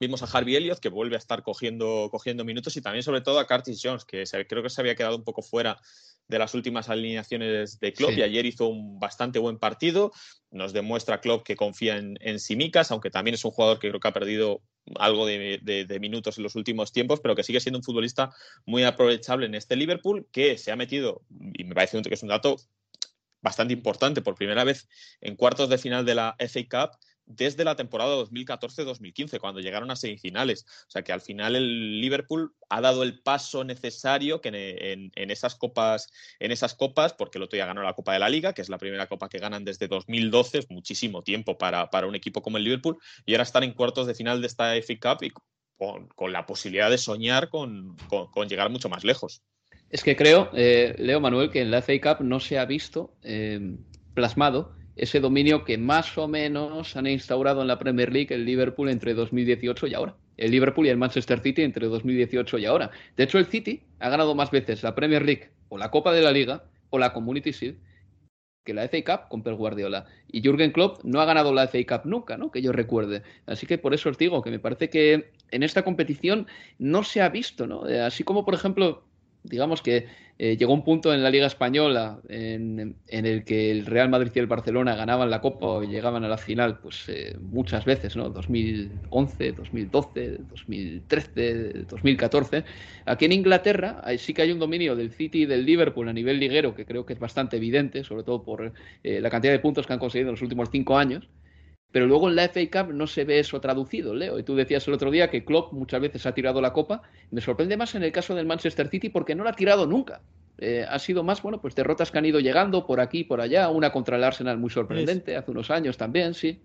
vimos a Harvey Elliott, que vuelve a estar cogiendo, cogiendo minutos, y también, sobre todo, a Curtis Jones, que creo que se había quedado un poco fuera de las últimas alineaciones de Klopp y ayer hizo un bastante buen partido. Nos demuestra Klopp que confía en, en Simicas, aunque también es un jugador que creo que ha perdido algo de, minutos en los últimos tiempos, pero que sigue siendo un futbolista muy aprovechable en este Liverpool, que se ha metido, y me parece que es un dato bastante importante, por primera vez en cuartos de final de la FA Cup, desde la temporada 2014-2015, cuando llegaron a semifinales. O sea que al final el Liverpool ha dado el paso necesario que en, esas copas, en esas copas, porque el otro día ganó la Copa de la Liga, que es la primera copa que ganan desde 2012, es muchísimo tiempo para, para un equipo como el Liverpool, y ahora están en cuartos de final de esta FA Cup y con, la posibilidad de soñar con, llegar mucho más lejos. Es que creo, eh, Leo Manuel, que en la FA Cup no se ha visto eh, plasmado ese dominio que más o menos han instaurado en la Premier League el Liverpool entre 2018 y ahora. El Liverpool y el Manchester City entre 2018 y ahora. De hecho, el City ha ganado más veces la Premier League o la Copa de la Liga o la Community Shield que la FA Cup con Pep Guardiola. Y Jürgen Klopp no ha ganado la FA Cup nunca, ¿no? Que yo recuerde. Así que por eso os digo que me parece que en esta competición no se ha visto, ¿no? Eh, así como, por ejemplo, digamos que eh, llegó un punto en la Liga Española en, el que el Real Madrid y el Barcelona ganaban la Copa y llegaban a la final, pues eh, muchas veces, ¿no? 2011, 2012, 2013, 2014. Aquí en Inglaterra sí que hay un dominio del City y del Liverpool a nivel liguero que creo que es bastante evidente, sobre todo por eh, la cantidad de puntos que han conseguido en los últimos cinco años. Pero luego en la FA Cup no se ve eso traducido, Leo. Y tú decías el otro día que Klopp muchas veces ha tirado la copa. Me sorprende más en el caso del Manchester City porque no la ha tirado nunca. Eh, ha sido más, bueno, pues derrotas que han ido llegando por aquí, por allá. Una contra el Arsenal muy sorprendente, hace unos años también, sí.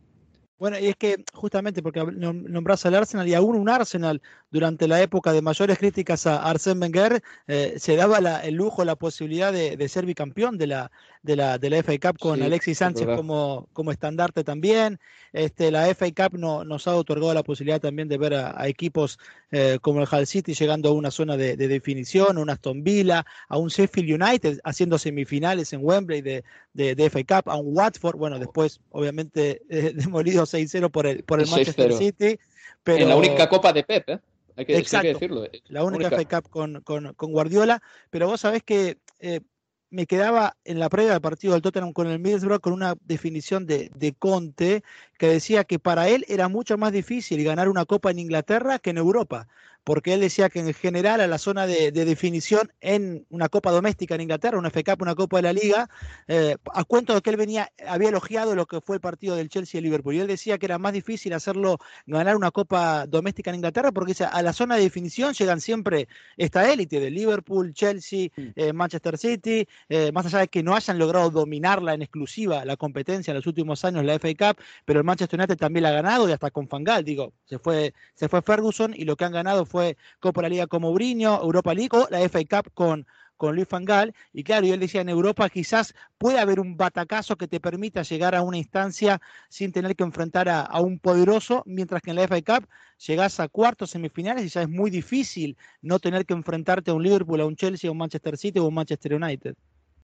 Bueno, y es que justamente porque nombras al Arsenal y aún un Arsenal durante la época de mayores críticas a Arsène Wenger, eh, se daba el lujo, la posibilidad de, ser bicampeón de la, de la, de la FA Cup con Alexis Sánchez como, como estandarte también. Este, la FA Cup no, nos ha otorgado la posibilidad también de ver a, equipos eh, como el Hull City llegando a una zona de, definición, a un Aston Villa, a un Sheffield United haciendo semifinales en Wembley de, de, FA Cup, a un Watford, bueno, después obviamente <laughs> eh, demolido 6-0 por el, por el Manchester City. Pero... En la única copa de Pep, ¿eh? Hay que, decirlo. La única, FA Cup con, con, con, Guardiola, pero vos sabés que eh, me quedaba en la previa del partido del Tottenham con el Middlesbrough con una definición de, de, Conte que decía que para él era mucho más difícil ganar una copa en Inglaterra que en Europa porque él decía que en general a la zona de, definición en una Copa Doméstica en Inglaterra, una FA Cup, una Copa de la Liga, eh, a cuento de que él venía, había elogiado lo que fue el partido del Chelsea y Liverpool, y él decía que era más difícil hacerlo, ganar una Copa Doméstica en Inglaterra, porque a la zona de definición llegan siempre esta élite de Liverpool, Chelsea, eh, Manchester City, eh, más allá de que no hayan logrado dominarla en exclusiva la competencia en los últimos años, la FA Cup, pero el Manchester United también la ha ganado y hasta con Fangal, digo, se fue, se fue Ferguson y lo que han ganado fue Copa de la Liga con Mourinho, Europa League o la FA Cup con, con Luis Fangal. Y claro, y él decía, en Europa quizás puede haber un batacazo que te permita llegar a una instancia sin tener que enfrentar a, a, un poderoso, mientras que en la FA Cup llegás a cuartos semifinales y ya es muy difícil no tener que enfrentarte a un Liverpool, a un Chelsea, a un Manchester City o un Manchester United.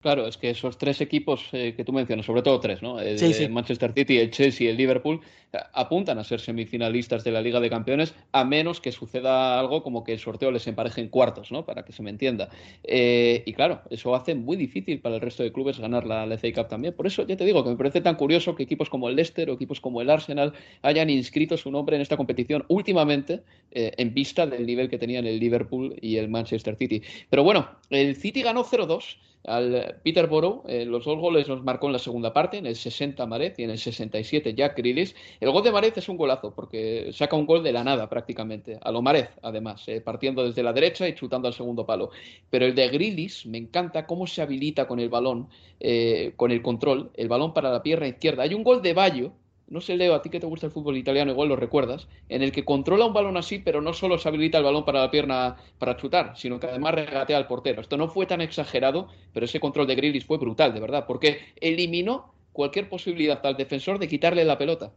Claro, es que esos tres equipos eh, que tú mencionas, sobre todo tres, ¿no? El, Manchester City, el Chelsea y el Liverpool, eh, apuntan a ser semifinalistas de la Liga de Campeones, a menos que suceda algo como que el sorteo les empareje en cuartos, ¿no? Para que se me entienda. Eh, y claro, eso hace muy difícil para el resto de clubes ganar la, la FA Cup también. Por eso ya te digo que me parece tan curioso que equipos como el Leicester o equipos como el Arsenal hayan inscrito su nombre en esta competición últimamente en vista del nivel que tenían el Liverpool y el Manchester City. Pero bueno, el City ganó 0-2 al Peterborough. Eh, los dos goles los marcó en la segunda parte, en el 60 Marez y en el 67 Jack Grealish. El gol de Marez es un golazo porque saca un gol de la nada prácticamente, a lo Marez además, eh, partiendo desde la derecha y chutando al segundo palo. Pero el de Grealish me encanta cómo se habilita con el balón, eh, con el control, el balón para la pierna izquierda. Hay un gol de Bayo no sé, Leo, a ti que te gusta el fútbol italiano, igual lo recuerdas, en el que controla un balón así, pero no solo se habilita el balón para la pierna para chutar, sino que además regatea al portero. Esto no fue tan exagerado, pero ese control de Grealish fue brutal, de verdad, porque eliminó cualquier posibilidad al defensor de quitarle la pelota.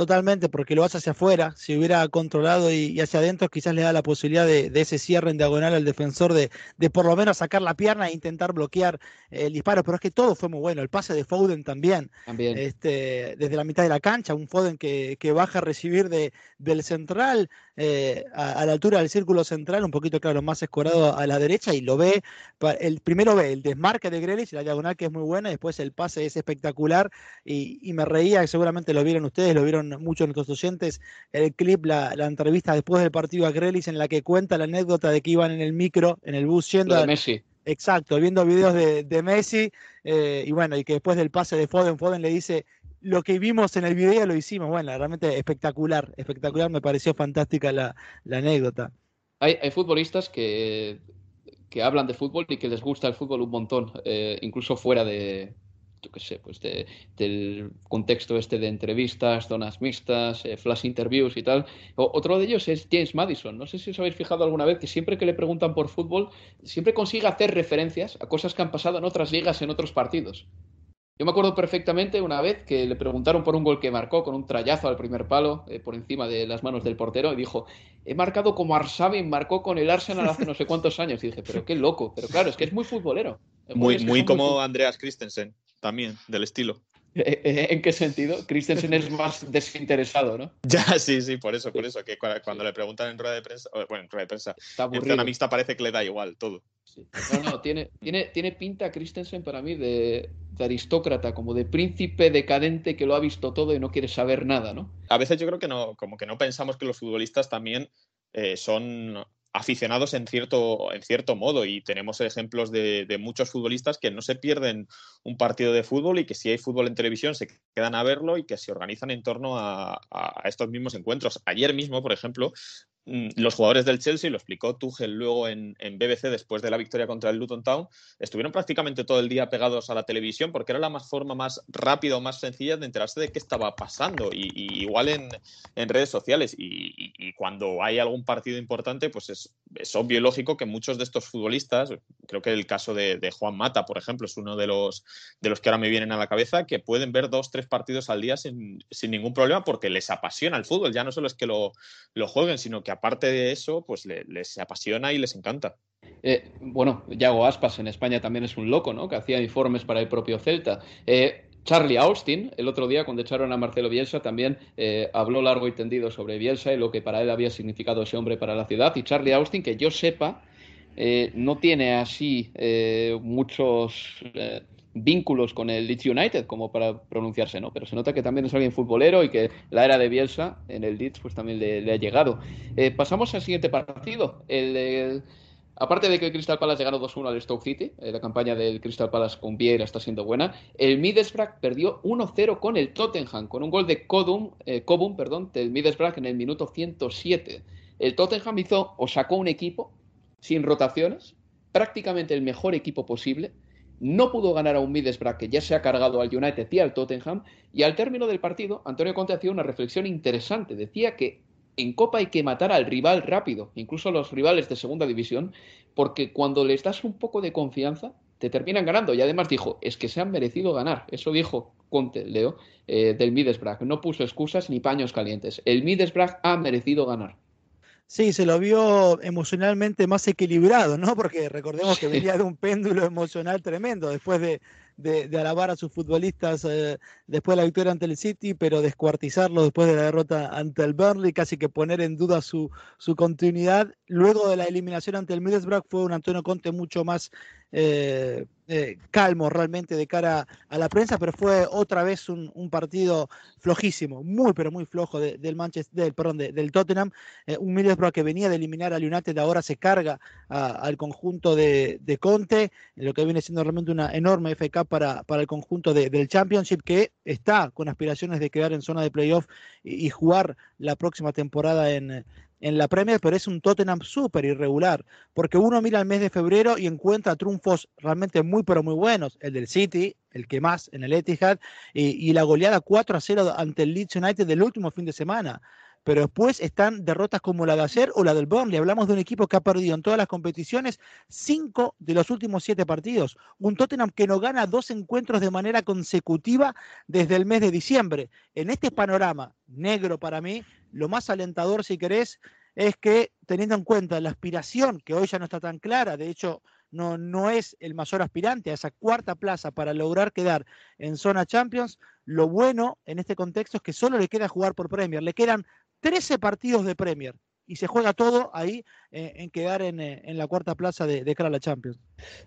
Totalmente, porque lo hace hacia afuera. Si hubiera controlado y, hacia adentro, quizás le da la posibilidad de, ese cierre en diagonal al defensor de, de, por lo menos sacar la pierna e intentar bloquear el disparo. Pero es que todo fue muy bueno. El pase de Foden también. también. Este, desde la mitad de la cancha, un Foden que, que baja a recibir de, del central eh, a, la altura del círculo central, un poquito, claro, más escorado a la derecha y lo ve. El primero ve el desmarque de Grealish, la diagonal que es muy buena, después el pase es espectacular y, y me reía, seguramente lo vieron ustedes, lo vieron muchos nuestros oyentes el clip, la, entrevista después del partido a Grelis en la que cuenta la anécdota de que iban en el micro, en el bus yendo a, Messi. Exacto, viendo videos de, Messi eh, y bueno, y que después del pase de Foden, Foden le dice, lo que vimos en el video lo hicimos. Bueno, realmente espectacular, espectacular, me pareció fantástica la, anécdota. Hay, futbolistas que, que, hablan de fútbol y que les gusta el fútbol un montón, eh, incluso fuera de, yo qué sé, pues del contexto este de entrevistas, zonas mixtas, eh, flash interviews y tal. otro de ellos es James Madison. No sé si os habéis fijado alguna vez que siempre que le preguntan por fútbol, siempre consigue hacer referencias a cosas que han pasado en otras ligas, en otros partidos. Yo me acuerdo perfectamente una vez que le preguntaron por un gol que marcó con un trayazo al primer palo eh, por encima de las manos del portero y dijo, he marcado como Arsabin marcó con el Arsenal hace no sé cuántos años. Y dije, pero qué loco. Pero claro, es que es muy futbolero. Muy, muy como Andreas Christensen también, del estilo. Eh, eh, ¿En qué sentido? Christensen es más desinteresado, ¿no? <laughs> Ya, sí, sí, por eso, por eso, que cuando le preguntan en rueda de prensa, bueno, en rueda de prensa, en zona mixta parece que le da igual todo. No, no, tiene, tiene, tiene pinta Christensen para mí de, aristócrata, como de príncipe decadente que lo ha visto todo y no quiere saber nada, ¿no? A veces yo creo que no, como que no pensamos que los futbolistas también eh, son aficionados en cierto, en cierto modo y tenemos ejemplos de, muchos futbolistas que no se pierden un partido de fútbol y que si hay fútbol en televisión se quedan a verlo y que se organizan en torno a, estos mismos encuentros. Ayer mismo, por ejemplo, los jugadores del Chelsea, lo explicó Tuchel luego en, BBC después de la victoria contra el Luton Town, estuvieron prácticamente todo el día pegados a la televisión porque era la más forma más rápida o más sencilla de enterarse de qué estaba pasando, y, igual en, redes sociales. Y, cuando hay algún partido importante, pues es, obvio y lógico que muchos de estos futbolistas, creo que el caso de, Juan Mata, por ejemplo, es uno de los, de los que ahora me vienen a la cabeza, que pueden ver dos, tres partidos al día sin, ningún problema porque les apasiona el fútbol. Ya no solo es que lo, lo jueguen, sino que aparte de eso, pues les apasiona y les encanta. Eh, bueno, Yago Aspas en España también es un loco, ¿no? Que hacía informes para el propio Celta. Eh, Charlie Austin, el otro día cuando echaron a Marcelo Bielsa, también eh, habló largo y tendido sobre Bielsa y lo que para él había significado ese hombre para la ciudad. Y Charlie Austin, que yo sepa, no tiene así muchos vínculos con el Leeds United como para pronunciarse, ¿no? Pero se nota que también es alguien futbolero y que la era de Bielsa en el Leeds pues también le, ha llegado. Eh, pasamos al siguiente partido. El, aparte de que el Crystal Palace ganó 2-1 al Stoke City, eh, la campaña del Crystal Palace con Vieira está siendo buena, el Middlesbrough perdió 1-0 con el Tottenham, con un gol de Cobham, eh, perdón, del Middlesbrough en el minuto 107. El Tottenham hizo o sacó un equipo sin rotaciones, prácticamente el mejor equipo posible, no pudo ganar a un Middlesbrough que ya se ha cargado al United y al Tottenham, y al término del partido, Antonio Conte hacía una reflexión interesante. Decía que en Copa hay que matar al rival rápido, incluso a los rivales de segunda división, porque cuando les das un poco de confianza, te terminan ganando. Y además dijo, es que se han merecido ganar. Eso dijo Conte, Leo, eh, del Middlesbrough. No puso excusas ni paños calientes. El Middlesbrough ha merecido ganar. Sí, se lo vio emocionalmente más equilibrado, ¿no? Porque recordemos que venía de un péndulo emocional tremendo después de, de, alabar a sus futbolistas eh, después de la victoria ante el City, pero descuartizarlo después de la derrota ante el Burnley, casi que poner en duda su, su continuidad. Luego de la eliminación ante el Middlesbrough fue un Antonio Conte mucho más eh, eh, calmo realmente de cara a la prensa, pero fue otra vez un, partido flojísimo, muy pero muy flojo del Manchester, del, perdón, del Tottenham, eh, un Middlesbrough que venía de eliminar al United, ahora se carga al conjunto de, Conte, lo que viene siendo realmente una enorme FK para, para el conjunto del Championship, que está con aspiraciones de quedar en zona de playoff y jugar la próxima temporada en, en la Premier, pero es un Tottenham súper irregular, porque uno mira el mes de febrero y encuentra triunfos realmente muy, pero muy buenos, el del City, el que más en el Etihad, y, la goleada 4 a 0 ante el Leeds United del último fin de semana. Pero después están derrotas como la de ayer o la del Burnley. Hablamos de un equipo que ha perdido en todas las competiciones cinco de los últimos siete partidos. Un Tottenham que no gana dos encuentros de manera consecutiva desde el mes de diciembre. En este panorama negro para mí, lo más alentador, si querés, es que teniendo en cuenta la aspiración, que hoy ya no está tan clara, de hecho no, no es el mayor aspirante a esa cuarta plaza para lograr quedar en zona Champions, lo bueno en este contexto es que solo le queda jugar por Premier, le quedan 13 partidos de Premier y se juega todo ahí eh, en quedar en, eh, en, la cuarta plaza de, de cara a la Champions.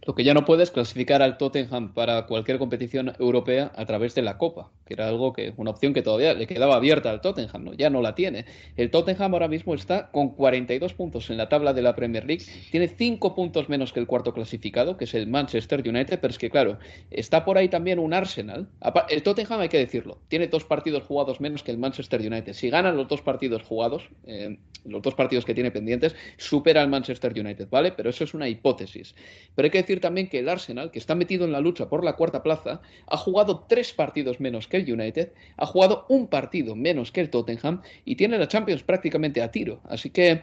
Lo que ya no puede es clasificar al Tottenham para cualquier competición europea a través de la Copa, que era algo que, una opción que todavía le quedaba abierta al Tottenham, ¿no? ya no la tiene. El Tottenham ahora mismo está con 42 puntos en la tabla de la Premier League, tiene 5 puntos menos que el cuarto clasificado, que es el Manchester United, pero es que claro, está por ahí también un Arsenal. El Tottenham, hay que decirlo, tiene dos partidos jugados menos que el Manchester United. Si ganan los dos partidos jugados, eh, los dos partidos que tiene pendientes, supera al Manchester United, ¿vale? Pero eso es una hipótesis. Hay que decir también que el Arsenal, que está metido en la lucha por la cuarta plaza, ha jugado tres partidos menos que el United, ha jugado un partido menos que el Tottenham y tiene la Champions prácticamente a tiro. Así que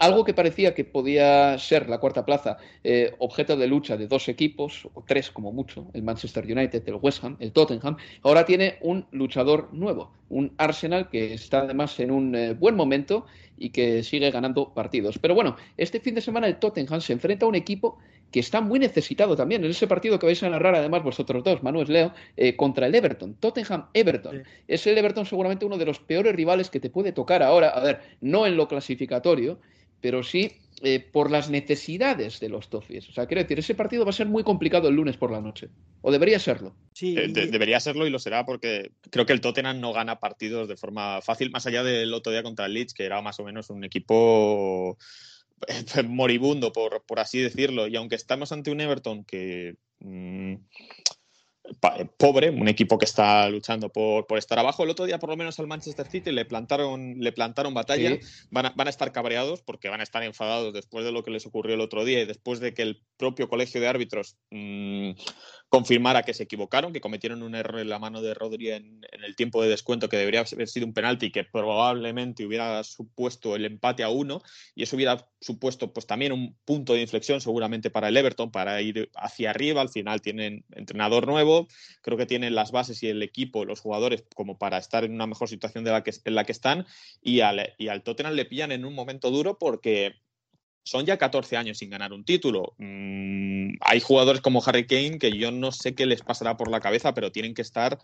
algo que parecía que podía ser la cuarta plaza eh, objeto de lucha de dos equipos, o tres como mucho, el Manchester United, el West Ham, el Tottenham, ahora tiene un luchador nuevo, un Arsenal que está además en un eh, buen momento y que sigue ganando partidos. Pero bueno, este fin de semana el Tottenham se enfrenta a un equipo que está muy necesitado también en ese partido que vais a narrar además vosotros dos, Manuel Leo, eh, contra el Everton, Tottenham-Everton. Es el Everton seguramente uno de los peores rivales que te puede tocar ahora, a ver, no en lo clasificatorio, pero sí eh, por las necesidades de los Toffees. O sea, quiero decir, ese partido va a ser muy complicado el lunes por la noche. O debería serlo. Sí. Eh, debería serlo y lo será porque creo que el Tottenham no gana partidos de forma fácil, más allá del otro día contra el Leeds, que era más o menos un equipo <laughs> moribundo, por, por así decirlo. Y aunque estamos ante un Everton que. Mm, eh, pobre, un equipo que está luchando por, estar abajo. El otro día, por lo menos al Manchester City, le plantaron, le plantaron batalla. Van, a, van, a, estar cabreados porque van a estar enfadados después de lo que les ocurrió el otro día y después de que el propio colegio de árbitros mmm, confirmara que se equivocaron, que cometieron un error en la mano de Rodri en, el tiempo de descuento que debería haber sido un penalti que probablemente hubiera supuesto el empate a uno y eso hubiera supuesto pues también un punto de inflexión seguramente para el Everton para ir hacia arriba. Al final tienen entrenador nuevo, creo que tienen las bases y el equipo, los jugadores como para estar en una mejor situación de la que, en la que están y al, y al Tottenham le pillan en un momento duro porque son ya 14 años sin ganar un título. Mm, hay jugadores como Harry Kane que yo no sé qué les pasará por la cabeza, pero tienen que estar,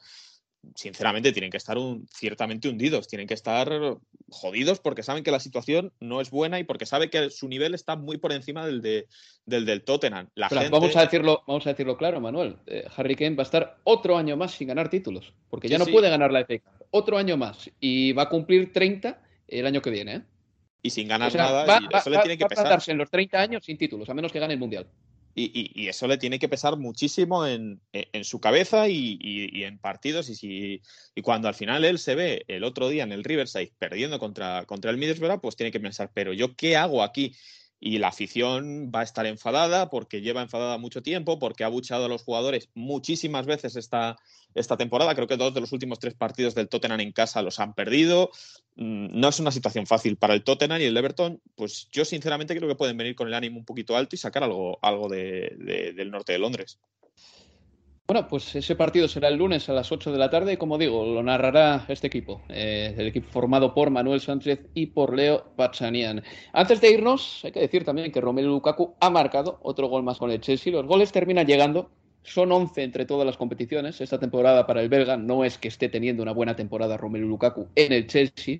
sinceramente, tienen que estar ciertamente hundidos, tienen que estar jodidos porque saben que la situación no es buena y porque saben que su nivel está muy por encima del, de, del, del Tottenham. vamos, a decirlo, vamos a decirlo claro, Manuel. Eh, Harry Kane va a estar otro año más sin ganar títulos, porque ya no puede ganar la FA Otro año más y va a cumplir 30 el año que viene. ¿eh? Y sin ganar nada. y eso le tiene que pesar. en los 30 años sin títulos, a menos que gane el Mundial. Y, eso le tiene que pesar muchísimo en, su cabeza y, en partidos. Y, si, y cuando al final él se ve el otro día en el Riverside perdiendo contra, contra el Middlesbrough, pues tiene que pensar, pero yo qué hago aquí? Y la afición va a estar enfadada porque lleva enfadada mucho tiempo, porque ha buchado a los jugadores muchísimas veces esta, esta temporada. Creo que dos de los últimos tres partidos del Tottenham en casa los han perdido. Mm, no es una situación fácil para el Tottenham y el Everton. Pues yo sinceramente creo que pueden venir con el ánimo un poquito alto y sacar algo, algo del norte de Londres. Bueno, pues ese partido será el lunes a las 8 de la tarde y como digo, lo narrará este equipo, eh, el equipo formado por Manuel Sánchez y por Leo Bachanian. Antes de irnos, hay que decir también que Romelu Lukaku ha marcado otro gol más con el Chelsea. Los goles terminan llegando son 11 entre todas las competiciones. Esta temporada para el belga no es que esté teniendo una buena temporada Romelu Lukaku en el Chelsea.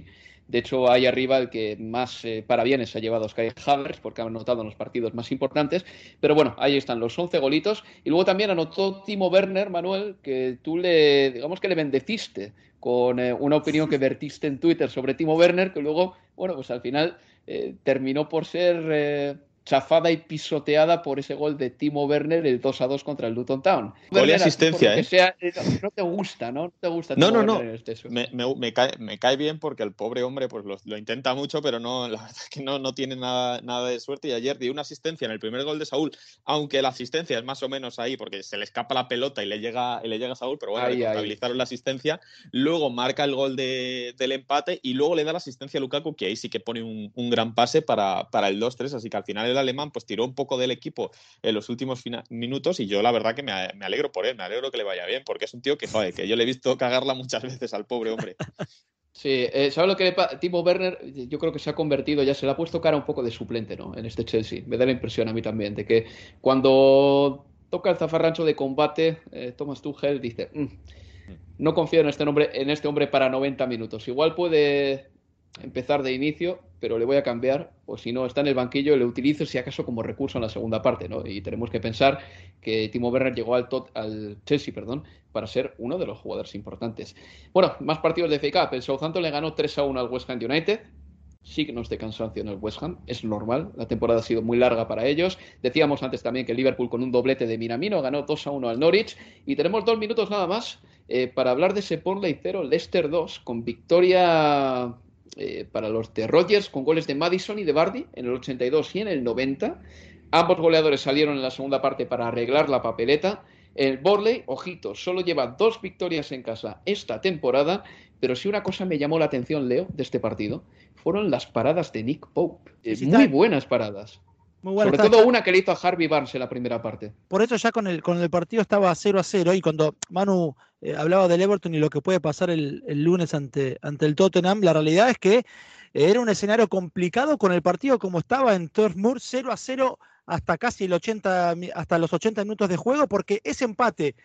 De hecho, hay arriba el que más eh, parabienes ha llevado Sky Havertz porque ha anotado en los partidos más importantes. Pero bueno, ahí están los 11 golitos. Y luego también anotó Timo Werner, Manuel, que tú le, digamos que le bendeciste con eh, una opinión que vertiste en Twitter sobre Timo Werner, que luego, bueno, pues al final eh, terminó por ser chafada y pisoteada por ese gol de Timo Werner, el 2 a 2 contra el Luton Town. Gol y asistencia, ¿eh? ¿eh? No te gusta, ¿no? No te gusta. no, no, no. Este me, me, cae, me, cae, bien porque el pobre hombre pues lo, intenta mucho, pero no, la <laughs> verdad es que no, no tiene nada, nada de suerte. Y ayer dio una asistencia en el primer gol de Saúl, aunque la asistencia es más o menos ahí porque se le escapa la pelota y le llega, y le llega a Saúl, pero bueno, le contabilizaron la asistencia. Luego marca el gol de, del empate y luego le da la asistencia a Lukaku, que ahí sí que pone un, un gran pase para, para el 2-3. Así que al final alemán pues tiró un poco del equipo en los últimos minutos y yo la verdad que me, alegro por él, me alegro que le vaya bien, porque es un tío que, joder, que yo le he visto cagarla muchas veces al pobre hombre. <laughs> Sí, eh, ¿sabes lo que le Timo Werner? Yo creo que se ha convertido, ya se le ha puesto cara un poco de suplente, ¿no? En este Chelsea. Me da la impresión a mí también de que cuando toca el zafarrancho de combate, eh, Thomas Tuchel dice, mm, no confío en este, nombre, en este hombre para 90 minutos. Igual puede empezar de inicio, pero le voy a cambiar, o si no está en el banquillo, le utilizo si acaso como recurso en la segunda parte, ¿no? Y tenemos que pensar que Timo Werner llegó al, al Chelsea, perdón, para ser uno de los jugadores importantes. Bueno, más partidos de FA Cup. El Southampton le ganó 3 a 1 al West Ham United. Signos de cansancio en el West Ham, es normal, la temporada ha sido muy larga para ellos. Decíamos antes también que Liverpool con un doblete de Minamino ganó 2 a 1 al Norwich y tenemos dos minutos nada más eh, para hablar de ese Portland 0, Leicester 2, con victoria eh, para los de Rogers con goles de Madison y de Bardi en el 82 y en el 90. Ambos goleadores salieron en la segunda parte para arreglar la papeleta. El Borley, ojito, solo lleva dos victorias en casa esta temporada, pero si una cosa me llamó la atención, Leo, de este partido, fueron las paradas de Nick Pope. Eh, muy buenas paradas. Sobre todo una que le hizo a Harvey Barnes en la primera parte. Por eso ya con el, con el partido estaba 0 a 0 y cuando Manu eh, hablaba del Everton y lo que puede pasar el, lunes ante, ante el Tottenham, la realidad es que era un escenario complicado con el partido como estaba en Turf Moor 0 a 0 hasta casi el 80, hasta los 80 minutos de juego, porque ese empate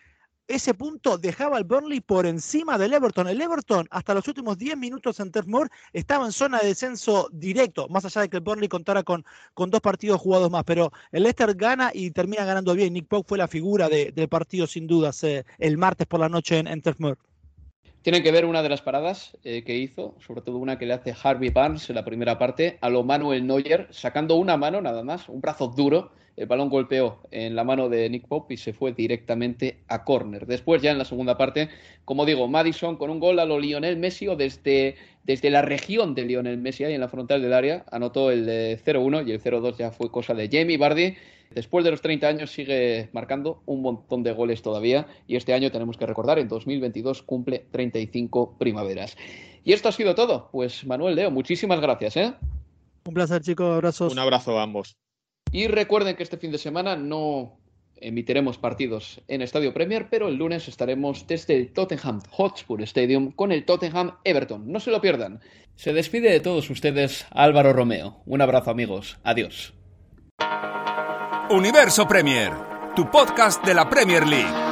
ese punto dejaba al Burnley por encima del Everton. El Everton, hasta los últimos 10 minutos en Turf Moor, estaba en zona de descenso directo, más allá de que el Burnley contara con, con dos partidos jugados más. Pero el Leicester gana y termina ganando bien. Nick Pope fue la figura del partido, sin dudas, eh, el martes por la noche en, en. Tienen que ver una de las paradas eh, que hizo, sobre todo una que le hace Harvey Barnes en la primera parte, a lo Manuel Neuer, sacando una mano nada más, un brazo duro. El balón golpeó en la mano de Nick Pope y se fue directamente a córner. Después, ya en la segunda parte, como digo, Madison con un gol a lo Lionel Messi o desde, desde la región de Lionel Messi, ahí en la frontal del área, anotó el 0-1 y el 0-2 ya fue cosa de Jamie Bardi Después de los 30 años sigue marcando un montón de goles todavía y este año tenemos que recordar, en 2022 cumple 35 primaveras. Y esto ha sido todo. Pues Manuel Leo, muchísimas gracias. ¿eh? Un placer chicos, abrazos. Un abrazo a ambos. Y recuerden que este fin de semana no emitiremos partidos en Estadio Premier, pero el lunes estaremos desde el Tottenham Hotspur Stadium con el Tottenham Everton. No se lo pierdan. Se despide de todos ustedes Álvaro Romeo. Un abrazo amigos. Adiós. Universo Premier, tu podcast de la Premier League.